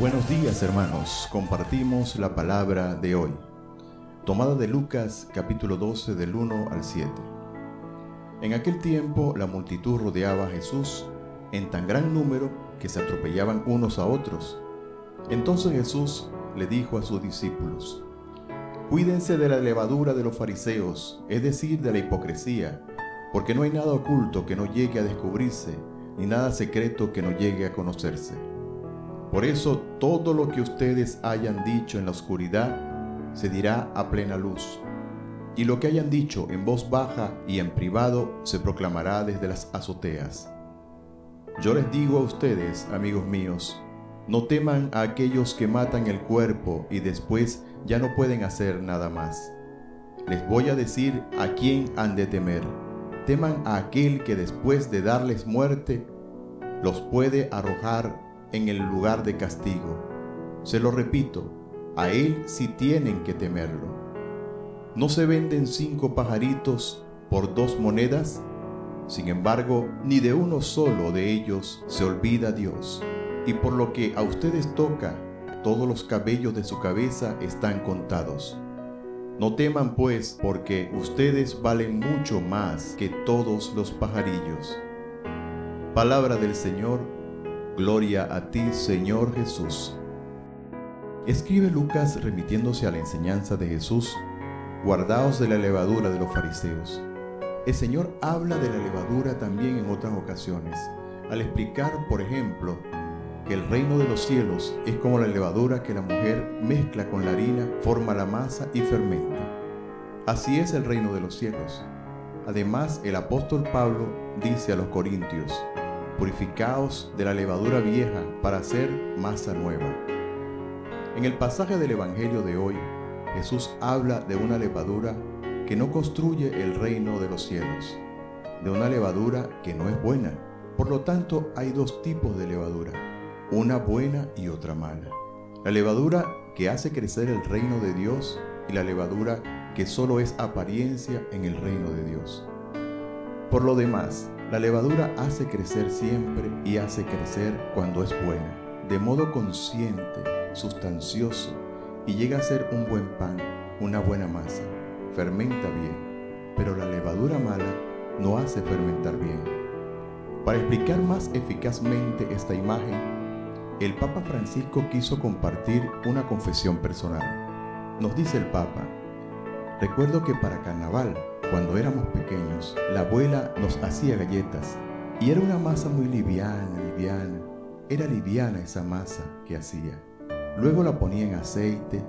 Buenos días hermanos, compartimos la palabra de hoy, tomada de Lucas capítulo 12 del 1 al 7. En aquel tiempo la multitud rodeaba a Jesús en tan gran número que se atropellaban unos a otros. Entonces Jesús le dijo a sus discípulos, Cuídense de la levadura de los fariseos, es decir, de la hipocresía, porque no hay nada oculto que no llegue a descubrirse, ni nada secreto que no llegue a conocerse. Por eso todo lo que ustedes hayan dicho en la oscuridad se dirá a plena luz, y lo que hayan dicho en voz baja y en privado se proclamará desde las azoteas. Yo les digo a ustedes, amigos míos, no teman a aquellos que matan el cuerpo y después ya no pueden hacer nada más. Les voy a decir a quién han de temer. Teman a aquel que después de darles muerte, los puede arrojar en el lugar de castigo. Se lo repito, a él sí tienen que temerlo. ¿No se venden cinco pajaritos por dos monedas? Sin embargo, ni de uno solo de ellos se olvida Dios y por lo que a ustedes toca, todos los cabellos de su cabeza están contados. No teman pues, porque ustedes valen mucho más que todos los pajarillos. Palabra del Señor, gloria a ti Señor Jesús. Escribe Lucas remitiéndose a la enseñanza de Jesús, guardaos de la levadura de los fariseos. El Señor habla de la levadura también en otras ocasiones, al explicar, por ejemplo, el reino de los cielos es como la levadura que la mujer mezcla con la harina, forma la masa y fermenta. Así es el reino de los cielos. Además, el apóstol Pablo dice a los corintios, purificaos de la levadura vieja para hacer masa nueva. En el pasaje del Evangelio de hoy, Jesús habla de una levadura que no construye el reino de los cielos, de una levadura que no es buena. Por lo tanto, hay dos tipos de levadura una buena y otra mala. La levadura que hace crecer el reino de Dios y la levadura que solo es apariencia en el reino de Dios. Por lo demás, la levadura hace crecer siempre y hace crecer cuando es buena, de modo consciente, sustancioso, y llega a ser un buen pan, una buena masa. Fermenta bien, pero la levadura mala no hace fermentar bien. Para explicar más eficazmente esta imagen, el Papa Francisco quiso compartir una confesión personal. Nos dice el Papa, recuerdo que para carnaval, cuando éramos pequeños, la abuela nos hacía galletas y era una masa muy liviana, liviana. Era liviana esa masa que hacía. Luego la ponía en aceite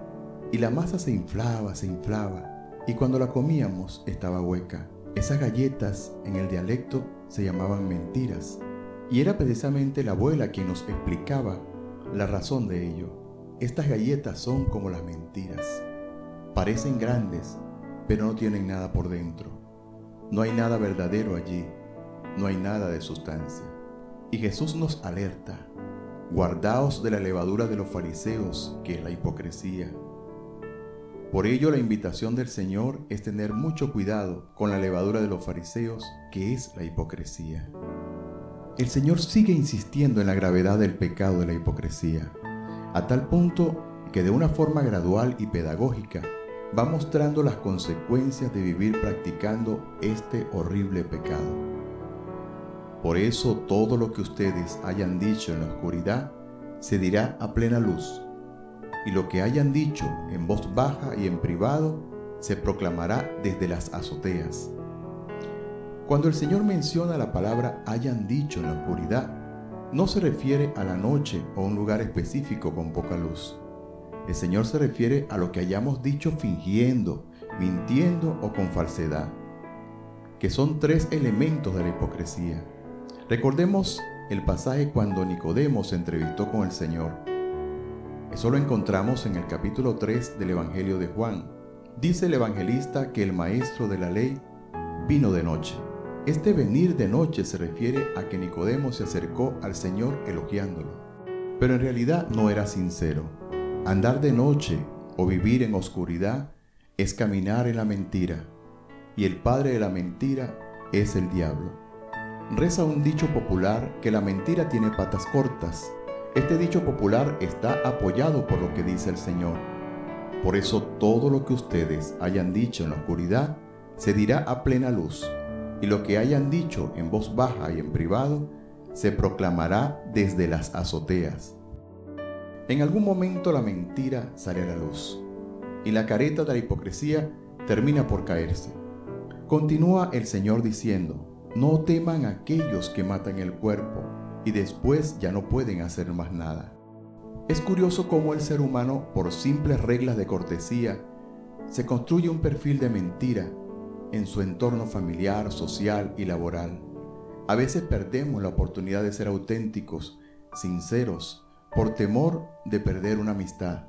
y la masa se inflaba, se inflaba y cuando la comíamos estaba hueca. Esas galletas en el dialecto se llamaban mentiras y era precisamente la abuela quien nos explicaba la razón de ello. Estas galletas son como las mentiras. Parecen grandes, pero no tienen nada por dentro. No hay nada verdadero allí. No hay nada de sustancia. Y Jesús nos alerta. Guardaos de la levadura de los fariseos, que es la hipocresía. Por ello la invitación del Señor es tener mucho cuidado con la levadura de los fariseos, que es la hipocresía el Señor sigue insistiendo en la gravedad del pecado de la hipocresía, a tal punto que de una forma gradual y pedagógica va mostrando las consecuencias de vivir practicando este horrible pecado. Por eso todo lo que ustedes hayan dicho en la oscuridad se dirá a plena luz, y lo que hayan dicho en voz baja y en privado se proclamará desde las azoteas. Cuando el Señor menciona la palabra hayan dicho en la oscuridad, no se refiere a la noche o un lugar específico con poca luz. El Señor se refiere a lo que hayamos dicho fingiendo, mintiendo o con falsedad, que son tres elementos de la hipocresía. Recordemos el pasaje cuando Nicodemo se entrevistó con el Señor. Eso lo encontramos en el capítulo 3 del Evangelio de Juan. Dice el evangelista que el maestro de la ley vino de noche. Este venir de noche se refiere a que Nicodemo se acercó al Señor elogiándolo, pero en realidad no era sincero. Andar de noche o vivir en oscuridad es caminar en la mentira, y el padre de la mentira es el diablo. Reza un dicho popular que la mentira tiene patas cortas, Este dicho popular está apoyado por lo que dice el Señor. Por eso todo lo que ustedes hayan dicho en la oscuridad se dirá a plena luz, y lo que hayan dicho en voz baja y en privado se proclamará desde las azoteas. En algún momento la mentira sale a la luz, y la careta de la hipocresía termina por caerse. Continúa el Señor diciendo, no teman aquellos que matan el cuerpo y después ya no pueden hacer más nada. Es curioso cómo el ser humano, por simples reglas de cortesía, se construye un perfil de mentira en su entorno familiar, social y laboral. A veces perdemos la oportunidad de ser auténticos, sinceros, por temor de perder una amistad.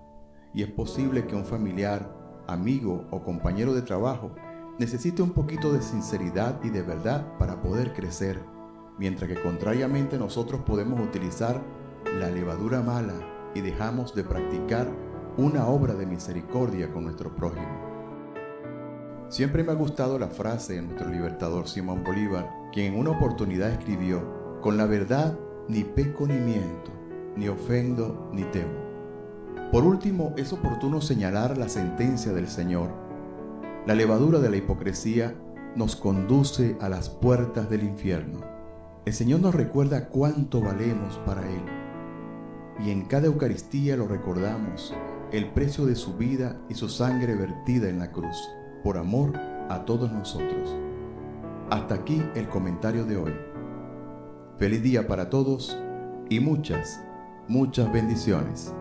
Y es posible que un familiar, amigo o compañero de trabajo necesite un poquito de sinceridad y de verdad para poder crecer, mientras que contrariamente nosotros podemos utilizar la levadura mala y dejamos de practicar una obra de misericordia con nuestro prójimo. Siempre me ha gustado la frase de nuestro libertador Simón Bolívar, quien en una oportunidad escribió, con la verdad ni peco ni miento, ni ofendo ni temo. Por último, es oportuno señalar la sentencia del Señor la levadura de la hipocresía nos conduce a las puertas del infierno. El Señor nos recuerda cuánto valemos para Él. Y en cada Eucaristía lo recordamos, el precio de su vida y su sangre vertida en la cruz, por amor a todos nosotros. Hasta aquí el comentario de hoy. Feliz día para todos y muchas, muchas bendiciones.